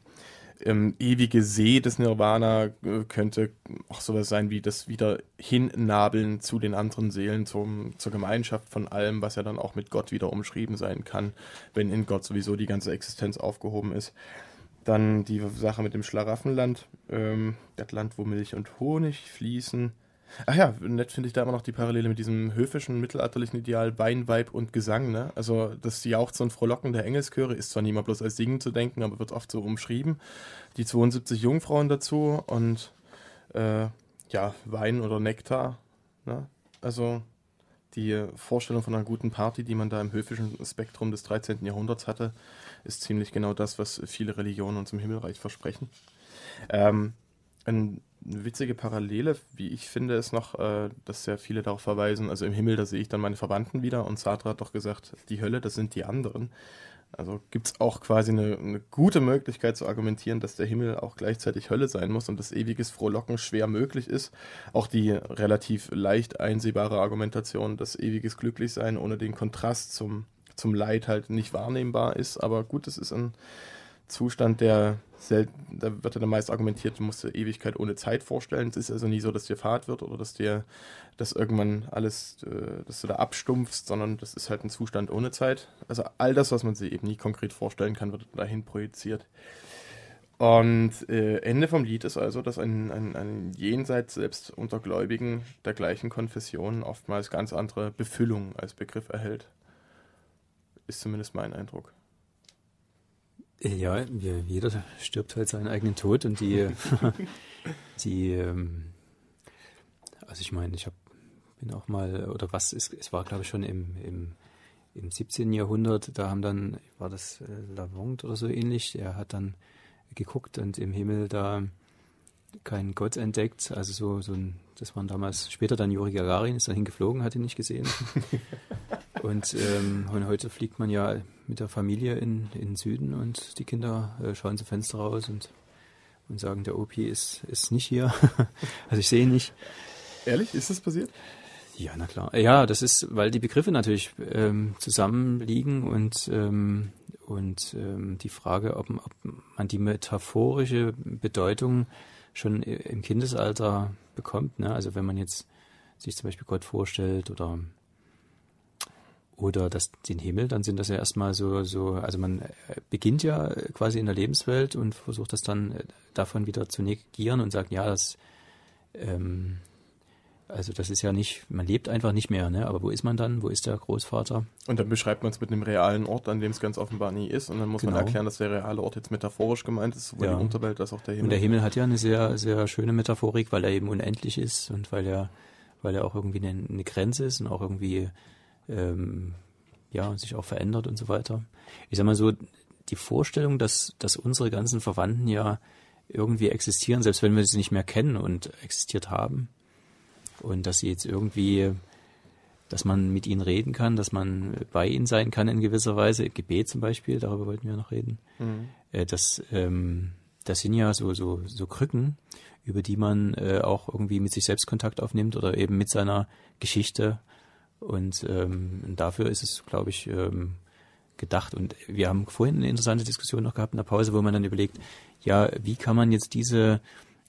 ähm, ewige See des Nirvana äh, könnte auch sowas sein wie das wieder hinnabeln zu den anderen Seelen, zum, zur Gemeinschaft von allem, was ja dann auch mit Gott wieder umschrieben sein kann, wenn in Gott sowieso die ganze Existenz aufgehoben ist. Dann die Sache mit dem Schlaraffenland, ähm, das Land, wo Milch und Honig fließen. Ach ja, nett finde ich da immer noch die Parallele mit diesem höfischen, mittelalterlichen Ideal Wein, Weib und Gesang. Ne? Also das Jauchzen und Frohlocken der Engelschöre ist zwar nicht mal bloß als Singen zu denken, aber wird oft so umschrieben. Die 72 Jungfrauen dazu und äh, ja, Wein oder Nektar. Ne? Also die Vorstellung von einer guten Party, die man da im höfischen Spektrum des 13. Jahrhunderts hatte, ist ziemlich genau das, was viele Religionen uns im Himmelreich versprechen. Ähm, ein eine witzige Parallele, wie ich finde, ist noch, äh, dass sehr viele darauf verweisen, also im Himmel, da sehe ich dann meine Verwandten wieder und Sartre hat doch gesagt, die Hölle, das sind die anderen. Also gibt es auch quasi eine, eine, gute Möglichkeit zu argumentieren, dass der Himmel auch gleichzeitig Hölle sein muss und dass ewiges Frohlocken schwer möglich ist. Auch die relativ leicht einsehbare Argumentation, dass ewiges Glücklichsein ohne den Kontrast zum, zum Leid halt nicht wahrnehmbar ist. Aber gut, es ist ein Zustand, der selten, da wird ja dann meist argumentiert, du musst dir Ewigkeit ohne Zeit vorstellen. Es ist also nie so, dass dir Fahrt wird oder dass dir das irgendwann alles, äh, dass du da abstumpfst, sondern das ist halt ein Zustand ohne Zeit. Also all das, was man sich eben nie konkret vorstellen kann, wird dahin projiziert. Und äh, Ende vom Lied ist also, dass ein, ein, ein Jenseits selbst unter Gläubigen der gleichen Konfession oftmals ganz andere Befüllung als Begriff erhält. Ist zumindest mein Eindruck. Ja, jeder stirbt halt seinen eigenen Tod und die, die, ähm, also ich meine, ich hab, bin auch mal, oder was ist, es war glaube ich schon im, im, im 17. Jahrhundert, da haben dann, war das äh, Lavant oder so ähnlich, der hat dann geguckt und im Himmel da keinen Gott entdeckt, also so, so ein, das waren damals, später dann Juri Gagarin, ist dahin geflogen, hat ihn nicht gesehen. und, ähm, und heute fliegt man ja mit der Familie in, in den Süden und die Kinder äh, schauen zum Fenster raus und, und sagen, der OP ist, ist nicht hier. also ich sehe ihn nicht. Ehrlich, ist das passiert? Ja, na klar. Ja, das ist, weil die Begriffe natürlich ähm, zusammenliegen und, ähm, und ähm, die Frage, ob, ob man die metaphorische Bedeutung schon im Kindesalter bekommt. Ne? Also wenn man jetzt sich zum Beispiel Gott vorstellt oder oder das, den Himmel, dann sind das ja erstmal so, so, also man äh, beginnt ja quasi in der Lebenswelt und versucht das dann äh, davon wieder zu negieren und sagt, ja, das, ähm, also das ist ja nicht, man lebt einfach nicht mehr, ne? Aber wo ist man dann? Wo ist der Großvater? Und dann beschreibt man es mit einem realen Ort, an dem es ganz offenbar nie ist. Und dann muss genau. man erklären, dass der reale Ort jetzt metaphorisch gemeint ist, sowohl ja. die Unterwelt als auch der Himmel. Und der Himmel hat ja eine sehr, sehr schöne Metaphorik, weil er eben unendlich ist und weil er, weil er auch irgendwie eine, eine Grenze ist und auch irgendwie ähm, ja, sich auch verändert und so weiter. Ich sag mal so, die Vorstellung, dass, dass unsere ganzen Verwandten ja irgendwie existieren, selbst wenn wir sie nicht mehr kennen und existiert haben. Und dass sie jetzt irgendwie, dass man mit ihnen reden kann, dass man bei ihnen sein kann in gewisser Weise. Gebet zum Beispiel, darüber wollten wir noch reden. Mhm. Äh, das, ähm, das sind ja so, so, so Krücken, über die man äh, auch irgendwie mit sich selbst Kontakt aufnimmt oder eben mit seiner Geschichte und ähm, dafür ist es, glaube ich, ähm, gedacht. Und wir haben vorhin eine interessante Diskussion noch gehabt in der Pause, wo man dann überlegt, ja, wie kann man jetzt diese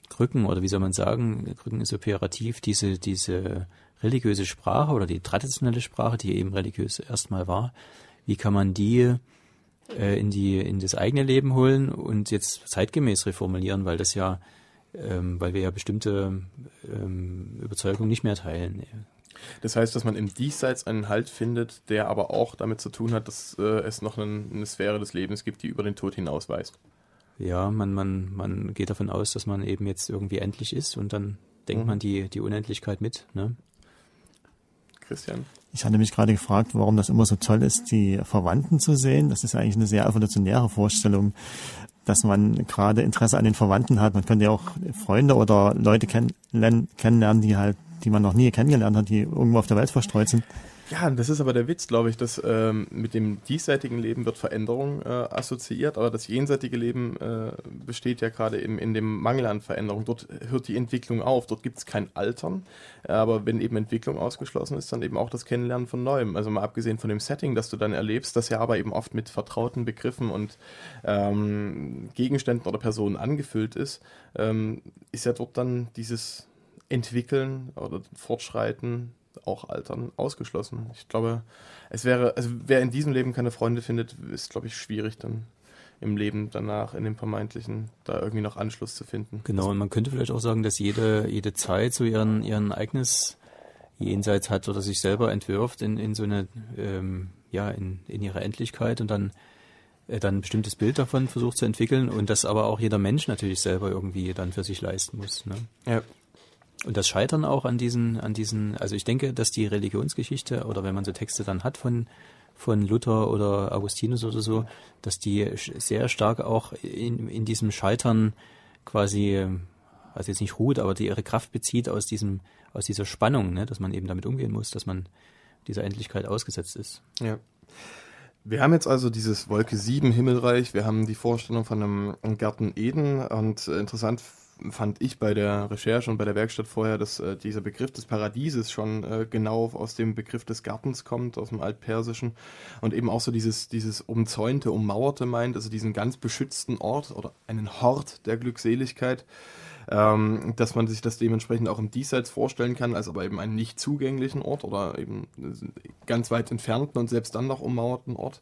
Krücken oder wie soll man sagen, Krücken ist operativ, diese, diese religiöse Sprache oder die traditionelle Sprache, die eben religiös erstmal war, wie kann man die äh, in die in das eigene Leben holen und jetzt zeitgemäß reformulieren, weil das ja, ähm, weil wir ja bestimmte ähm, Überzeugungen nicht mehr teilen. Das heißt, dass man im Diesseits einen Halt findet, der aber auch damit zu tun hat, dass äh, es noch eine, eine Sphäre des Lebens gibt, die über den Tod hinausweist. Ja, man, man, man geht davon aus, dass man eben jetzt irgendwie endlich ist und dann denkt mhm. man die, die Unendlichkeit mit. Ne? Christian? Ich hatte mich gerade gefragt, warum das immer so toll ist, die Verwandten zu sehen. Das ist eigentlich eine sehr evolutionäre Vorstellung, dass man gerade Interesse an den Verwandten hat. Man könnte ja auch Freunde oder Leute kenn kennenlernen, die halt die man noch nie kennengelernt hat, die irgendwo auf der Welt verstreut sind. Ja, das ist aber der Witz, glaube ich, dass ähm, mit dem diesseitigen Leben wird Veränderung äh, assoziiert, aber das jenseitige Leben äh, besteht ja gerade in, in dem Mangel an Veränderung. Dort hört die Entwicklung auf, dort gibt es kein Altern, aber wenn eben Entwicklung ausgeschlossen ist, dann eben auch das Kennenlernen von Neuem. Also mal abgesehen von dem Setting, das du dann erlebst, das ja aber eben oft mit vertrauten Begriffen und ähm, Gegenständen oder Personen angefüllt ist, ähm, ist ja dort dann dieses Entwickeln oder Fortschreiten auch Altern ausgeschlossen. Ich glaube, es wäre, also wer in diesem Leben keine Freunde findet, ist, glaube ich, schwierig dann im Leben danach, in dem vermeintlichen, da irgendwie noch Anschluss zu finden. Genau, und man könnte vielleicht auch sagen, dass jede, jede Zeit so ihren, ihren eigenes Jenseits hat oder sich selber entwirft in, in so eine, ähm, ja, in, in ihre Endlichkeit und dann, äh, dann ein bestimmtes Bild davon versucht zu entwickeln und das aber auch jeder Mensch natürlich selber irgendwie dann für sich leisten muss. Ne? Ja, Und das Scheitern auch an diesen, an diesen, also ich denke, dass die Religionsgeschichte oder wenn man so Texte dann hat von, von Luther oder Augustinus oder so, dass die sehr stark auch in, in diesem Scheitern quasi, also jetzt nicht ruht, aber die ihre Kraft bezieht aus diesem, aus dieser Spannung, ne, dass man eben damit umgehen muss, dass man dieser Endlichkeit ausgesetzt ist. Ja. Wir haben jetzt also dieses Wolke 7 Himmelreich, wir haben die Vorstellung von einem, Garten Eden und interessant fand ich bei der Recherche und bei der Werkstatt vorher, dass äh, dieser Begriff des Paradieses schon äh, genau aus dem Begriff des Gartens kommt, aus dem Altpersischen. Und eben auch so dieses, dieses umzäunte, ummauerte meint, also diesen ganz beschützten Ort oder einen Hort der Glückseligkeit ähm, dass man sich das dementsprechend auch im Diesseits vorstellen kann, als aber eben einen nicht zugänglichen Ort oder eben ganz weit entfernten und selbst dann noch ummauerten Ort.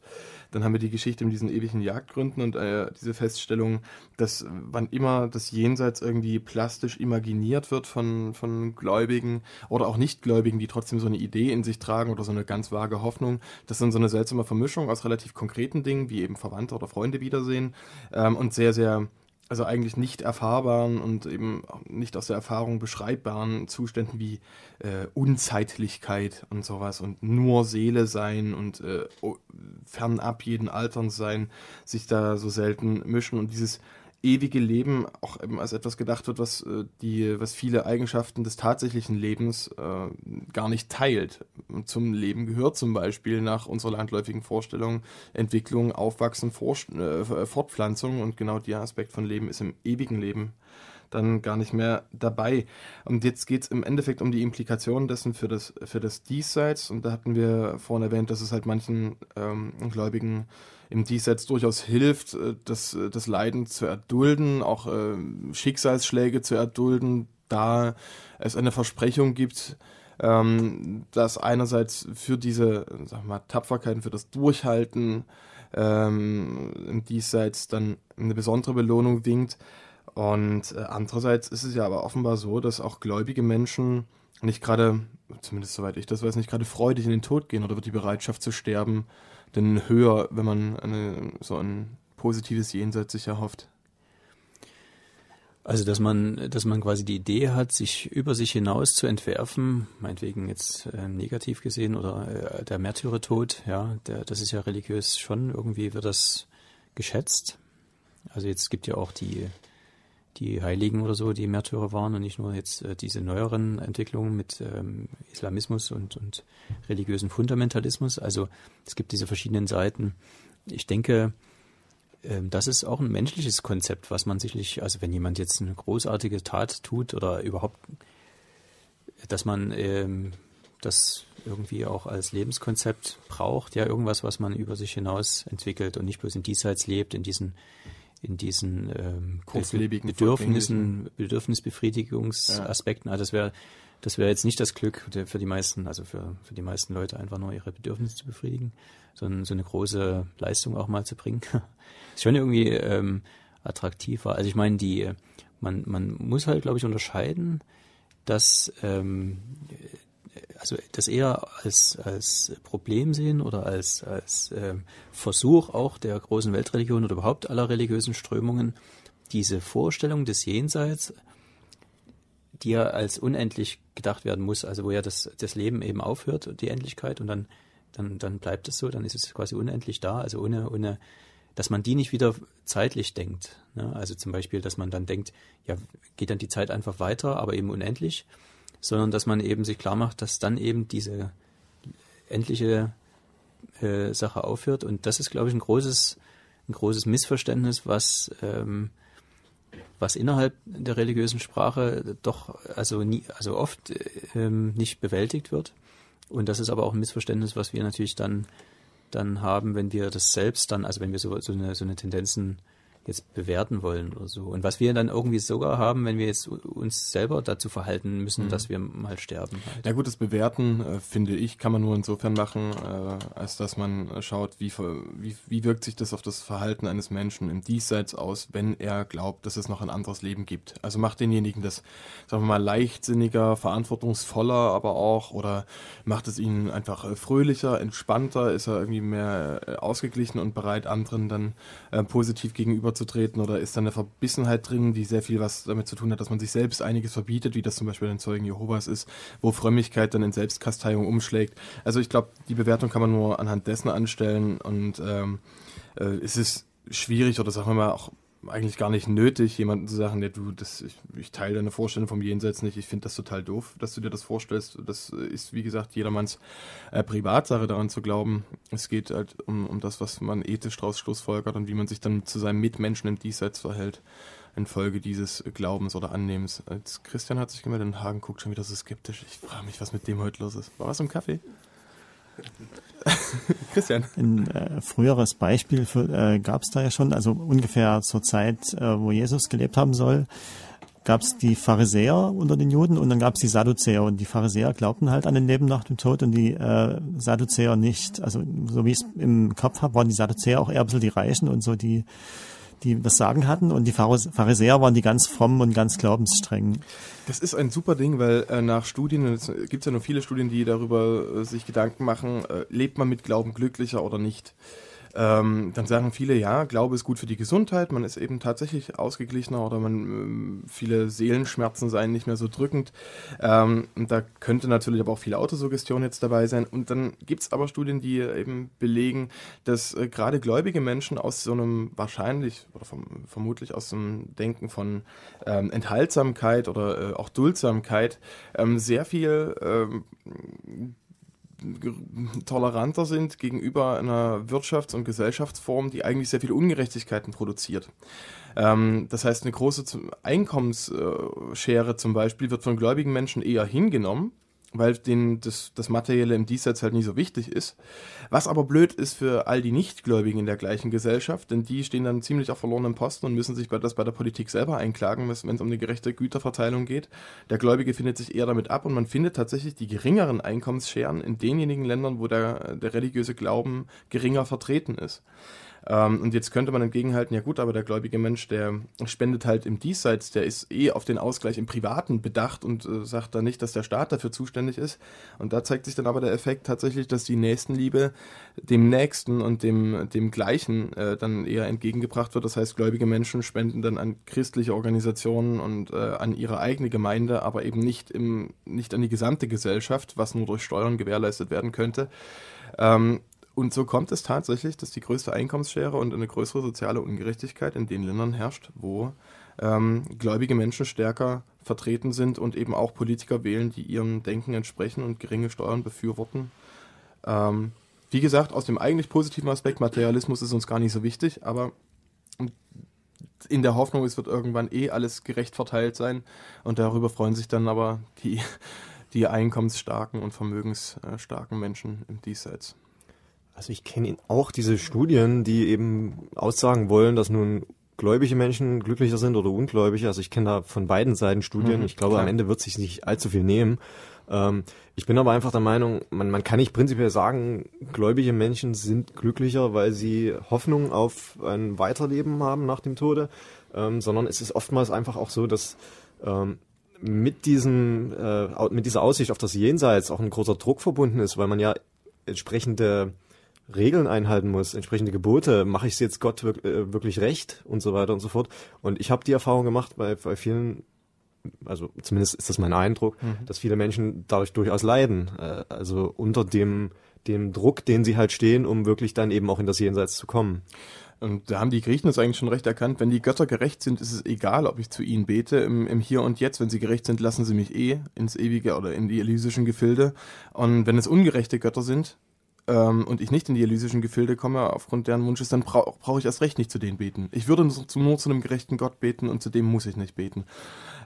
Dann haben wir die Geschichte mit diesen ewigen Jagdgründen und äh, diese Feststellung, dass wann immer das Jenseits irgendwie plastisch imaginiert wird von, von Gläubigen oder auch Nichtgläubigen, die trotzdem so eine Idee in sich tragen oder so eine ganz vage Hoffnung, das ist dann so eine seltsame Vermischung aus relativ konkreten Dingen, wie eben Verwandte oder Freunde wiedersehen ähm, und sehr, sehr also eigentlich nicht erfahrbaren und eben nicht aus der Erfahrung beschreibbaren Zuständen wie äh, Unzeitlichkeit und sowas und nur Seele sein und äh, fernab jeden Alterns sein, sich da so selten mischen und dieses ewige Leben auch eben als etwas gedacht wird, was äh, die, was viele Eigenschaften des tatsächlichen Lebens äh, gar nicht teilt. Zum Leben gehört zum Beispiel nach unserer landläufigen Vorstellung Entwicklung, Aufwachsen, Forsch äh, Fortpflanzung und genau der Aspekt von Leben ist im ewigen Leben dann gar nicht mehr dabei. Und jetzt geht es im Endeffekt um die Implikationen dessen für das, für das Diesseits. Und da hatten wir vorhin erwähnt, dass es halt manchen ähm, Gläubigen im Diesseits durchaus hilft, äh, das, äh, das Leiden zu erdulden, auch äh, Schicksalsschläge zu erdulden, da es eine Versprechung gibt, ähm, dass einerseits für diese sag mal, Tapferkeit, für das Durchhalten ähm, im Diesseits dann eine besondere Belohnung winkt. Und äh, andererseits ist es ja aber offenbar so, dass auch gläubige Menschen nicht gerade, zumindest soweit ich das weiß, nicht gerade freudig in den Tod gehen oder wird die Bereitschaft zu sterben denn höher, wenn man eine, so ein positives Jenseits sich erhofft. Also, dass man, dass man quasi die Idee hat, sich über sich hinaus zu entwerfen, meinetwegen jetzt äh, negativ gesehen oder äh, der Märtyrertod, ja, der, das ist ja religiös schon, irgendwie wird das geschätzt. Also jetzt gibt ja auch die, die Heiligen oder so, die Märtyrer waren und nicht nur jetzt äh, diese neueren Entwicklungen mit ähm, Islamismus und, und religiösen Fundamentalismus. Also es gibt diese verschiedenen Seiten. Ich denke, ähm, das ist auch ein menschliches Konzept, was man sicherlich, also wenn jemand jetzt eine großartige Tat tut oder überhaupt, dass man ähm, das irgendwie auch als Lebenskonzept braucht, ja, irgendwas, was man über sich hinaus entwickelt und nicht bloß in diesseits lebt, in diesen in diesen ähm, Kurzlebigen, Bedürfnissen, Bedürfnisbefriedigungsaspekten. Also das wäre das wäre jetzt nicht das Glück für die meisten, also für, für die meisten Leute einfach nur ihre Bedürfnisse zu befriedigen, sondern so eine große Leistung auch mal zu bringen. ist schon irgendwie ähm, attraktiver. Also ich meine, die man, man muss halt, glaube ich, unterscheiden, dass ähm, also das eher als, als Problem sehen oder als, als ähm, Versuch auch der großen Weltreligion oder überhaupt aller religiösen Strömungen, diese Vorstellung des Jenseits, die ja als unendlich gedacht werden muss, also wo ja das, das Leben eben aufhört, die Endlichkeit, und dann, dann, dann bleibt es so, dann ist es quasi unendlich da, also ohne, ohne dass man die nicht wieder zeitlich denkt. Ne? Also zum Beispiel, dass man dann denkt, ja, geht dann die Zeit einfach weiter, aber eben unendlich, sondern dass man eben sich klar macht, dass dann eben diese endliche äh, Sache aufhört. Und das ist, glaube ich, ein großes, ein großes Missverständnis, was ähm, was innerhalb der religiösen Sprache doch also nie, also oft ähm, nicht bewältigt wird. Und das ist aber auch ein Missverständnis, was wir natürlich dann dann haben, wenn wir das selbst dann, also wenn wir so, so eine so eine Tendenzen jetzt bewerten wollen oder so. Und was wir dann irgendwie sogar haben, wenn wir jetzt uns selber dazu verhalten müssen, mhm. dass wir mal sterben. Halt. Ja gut, das Bewerten, äh, finde ich, kann man nur insofern machen, äh, als dass man schaut, wie, wie, wie wirkt sich das auf das Verhalten eines Menschen im Diesseits aus, wenn er glaubt, dass es noch ein anderes Leben gibt. Also macht denjenigen das, sagen wir mal, leichtsinniger, verantwortungsvoller, aber auch, oder macht es ihn einfach äh, fröhlicher, entspannter, ist er irgendwie mehr äh, ausgeglichen und bereit, anderen dann äh, positiv gegenüber aufzutreten oder ist da eine Verbissenheit drin, die sehr viel was damit zu tun hat, dass man sich selbst einiges verbietet, wie das zum Beispiel in Zeugen Jehovas ist, wo Frömmigkeit dann in Selbstkasteiung umschlägt. Also ich glaube, die Bewertung kann man nur anhand dessen anstellen und ähm, äh, es ist schwierig oder sagen wir mal auch eigentlich gar nicht nötig, jemanden zu sagen, ja, du, das, ich, ich teile deine Vorstellung vom Jenseits nicht, ich finde das total doof, dass du dir das vorstellst. Das ist, wie gesagt, jedermanns äh, Privatsache daran zu glauben. Es geht halt um, um das, was man ethisch daraus schlussfolgert und wie man sich dann zu seinem Mitmenschen im Diesseits verhält, infolge dieses Glaubens oder Annehmens. Als Christian hat sich gemeldet und Hagen guckt schon wieder so skeptisch. Ich frage mich, was mit dem heute los ist. War was im Kaffee? Christian. Ein äh, früheres Beispiel äh, gab es da ja schon, also ungefähr zur Zeit, äh, wo Jesus gelebt haben soll, gab es die Pharisäer unter den Juden und dann gab es die Sadduzäer und die Pharisäer glaubten halt an den Leben nach dem Tod und die äh, Sadduzäer nicht. Also so wie ich es im Kopf habe, waren die Sadduzäer auch eher ein bisschen die Reichen und so die die das Sagen hatten und die Pharisäer waren die ganz frommen und ganz glaubensstrengen. Das ist ein super Ding, weil äh, nach Studien, es gibt ja noch viele Studien, die darüber äh, sich Gedanken machen, äh, lebt man mit Glauben glücklicher oder nicht. Ähm, dann sagen viele, ja, Glaube ist gut für die Gesundheit, man ist eben tatsächlich ausgeglichener oder man äh, viele Seelenschmerzen seien nicht mehr so drückend. Ähm, und da könnte natürlich aber auch viel Autosuggestion jetzt dabei sein. Und dann gibt es aber Studien, die eben belegen, dass äh, gerade gläubige Menschen aus so einem wahrscheinlich oder vom, vermutlich aus dem Denken von ähm, Enthaltsamkeit oder äh, auch Duldsamkeit ähm, sehr viel ähm, toleranter sind gegenüber einer Wirtschafts- und Gesellschaftsform, die eigentlich sehr viele Ungerechtigkeiten produziert. Ähm, das heißt, eine große Einkommensschere zum Beispiel wird von gläubigen Menschen eher hingenommen, weil denen das, das Materielle im Diesseits halt nicht so wichtig ist. Was aber blöd ist für all die Nichtgläubigen in der gleichen Gesellschaft, denn die stehen dann ziemlich auf verlorenen Posten und müssen sich bei, das bei der Politik selber einklagen, wenn es um eine gerechte Güterverteilung geht. Der Gläubige findet sich eher damit ab und man findet tatsächlich die geringeren Einkommensscheren in denjenigen Ländern, wo der, der religiöse Glauben geringer vertreten ist. Ähm, und jetzt könnte man entgegenhalten, ja gut, aber der gläubige Mensch, der spendet halt im Diesseits, der ist eh auf den Ausgleich im Privaten bedacht und äh, sagt da nicht, dass der Staat dafür zuständig ist. Und da zeigt sich dann aber der Effekt tatsächlich, dass die Nächstenliebe dem Nächsten und dem, dem Gleichen äh, dann eher entgegengebracht wird. Das heißt, gläubige Menschen spenden dann an christliche Organisationen und äh, an ihre eigene Gemeinde, aber eben nicht, im, nicht an die gesamte Gesellschaft, was nur durch Steuern gewährleistet werden könnte. Ähm, und so kommt es tatsächlich, dass die größte Einkommensschere und eine größere soziale Ungerechtigkeit in den Ländern herrscht, wo ähm, gläubige Menschen stärker vertreten sind und eben auch Politiker wählen, die ihrem Denken entsprechen und geringe Steuern befürworten. Ähm, wie gesagt, aus dem eigentlich positiven Aspekt, Materialismus ist uns gar nicht so wichtig, aber in der Hoffnung, es wird irgendwann eh alles gerecht verteilt sein und darüber freuen sich dann aber die, die einkommensstarken und vermögensstarken Menschen im Diesseits. Also ich kenne auch diese Studien, die eben aussagen wollen, dass nun gläubige Menschen glücklicher sind oder ungläubige. Also ich kenne da von beiden Seiten Studien. Mhm, ich glaube, klar. am Ende wird sich nicht allzu viel nehmen. Ähm, ich bin aber einfach der Meinung, man, man kann nicht prinzipiell sagen, gläubige Menschen sind glücklicher, weil sie Hoffnung auf ein Weiterleben haben nach dem Tode, ähm, sondern es ist oftmals einfach auch so, dass ähm, mit diesem, äh, mit dieser Aussicht auf das Jenseits auch ein großer Druck verbunden ist, weil man ja entsprechende Regeln einhalten muss, entsprechende Gebote, mache ich es jetzt Gott äh, wirklich recht und so weiter und so fort. Und ich habe die Erfahrung gemacht bei, bei vielen, also zumindest ist das mein Eindruck, mhm. dass viele Menschen dadurch durchaus leiden. Äh, also unter dem, dem Druck, den sie halt stehen, um wirklich dann eben auch in das Jenseits zu kommen. Und da haben die Griechen das eigentlich schon recht erkannt. Wenn die Götter gerecht sind, ist es egal, ob ich zu ihnen bete im, im Hier und Jetzt. Wenn sie gerecht sind, lassen sie mich eh ins ewige oder in die elysischen Gefilde. Und wenn es ungerechte Götter sind, ähm, und ich nicht in die elysischen Gefilde komme aufgrund deren Wunsches, dann bra brauche ich erst recht nicht zu denen beten. Ich würde nur zu, einem gerechten Gott beten und zu dem muss ich nicht beten.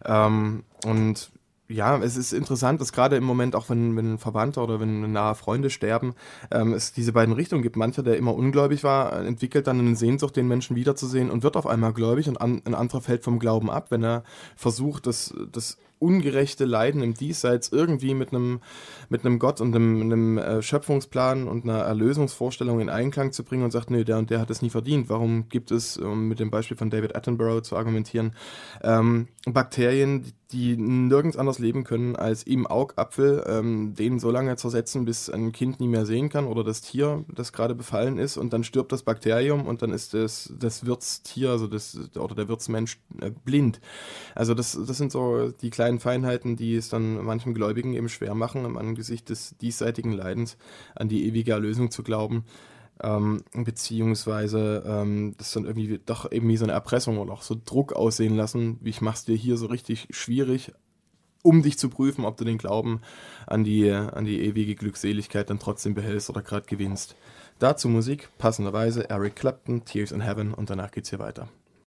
Ähm, und ja, es ist interessant, dass gerade im Moment, auch wenn, wenn Verwandte oder wenn nahe Freunde sterben, ähm, es diese beiden Richtungen gibt. Mancher, der immer ungläubig war, entwickelt dann eine Sehnsucht, den Menschen wiederzusehen und wird auf einmal gläubig und an, ein anderer fällt vom Glauben ab, wenn er versucht, das, das ungerechte Leiden im Diesseits irgendwie mit einem mit einem Gott und einem, einem äh, Schöpfungsplan und einer Erlösungsvorstellung in Einklang zu bringen und sagt, nee, der und der hat es nie verdient. Warum gibt es, um mit dem Beispiel von David Attenborough zu argumentieren, ähm, Bakterien, die nirgends anders leben können als im Augapfel, ähm, den so lange zersetzen, bis ein Kind nie mehr sehen kann oder das Tier, das gerade befallen ist und dann stirbt das Bakterium und dann ist das, das Wirtstier, also das, oder der Wirtsmensch äh, blind. Also das, das sind so die kleinen Feinheiten, die es dann manchen Gläubigen eben schwer machen, im Angesicht des diesseitigen Leidens an die ewige Erlösung zu glauben ähm, beziehungsweise ähm, das dann irgendwie doch eben wie so eine Erpressung oder auch so Druck aussehen lassen, wie ich mach's dir hier so richtig schwierig, um dich zu prüfen, ob du den Glauben an die, an die ewige Glückseligkeit dann trotzdem behältst oder gerade gewinnst. Dazu Musik, passenderweise Eric Clapton, Tears in Heaven und danach geht's hier weiter.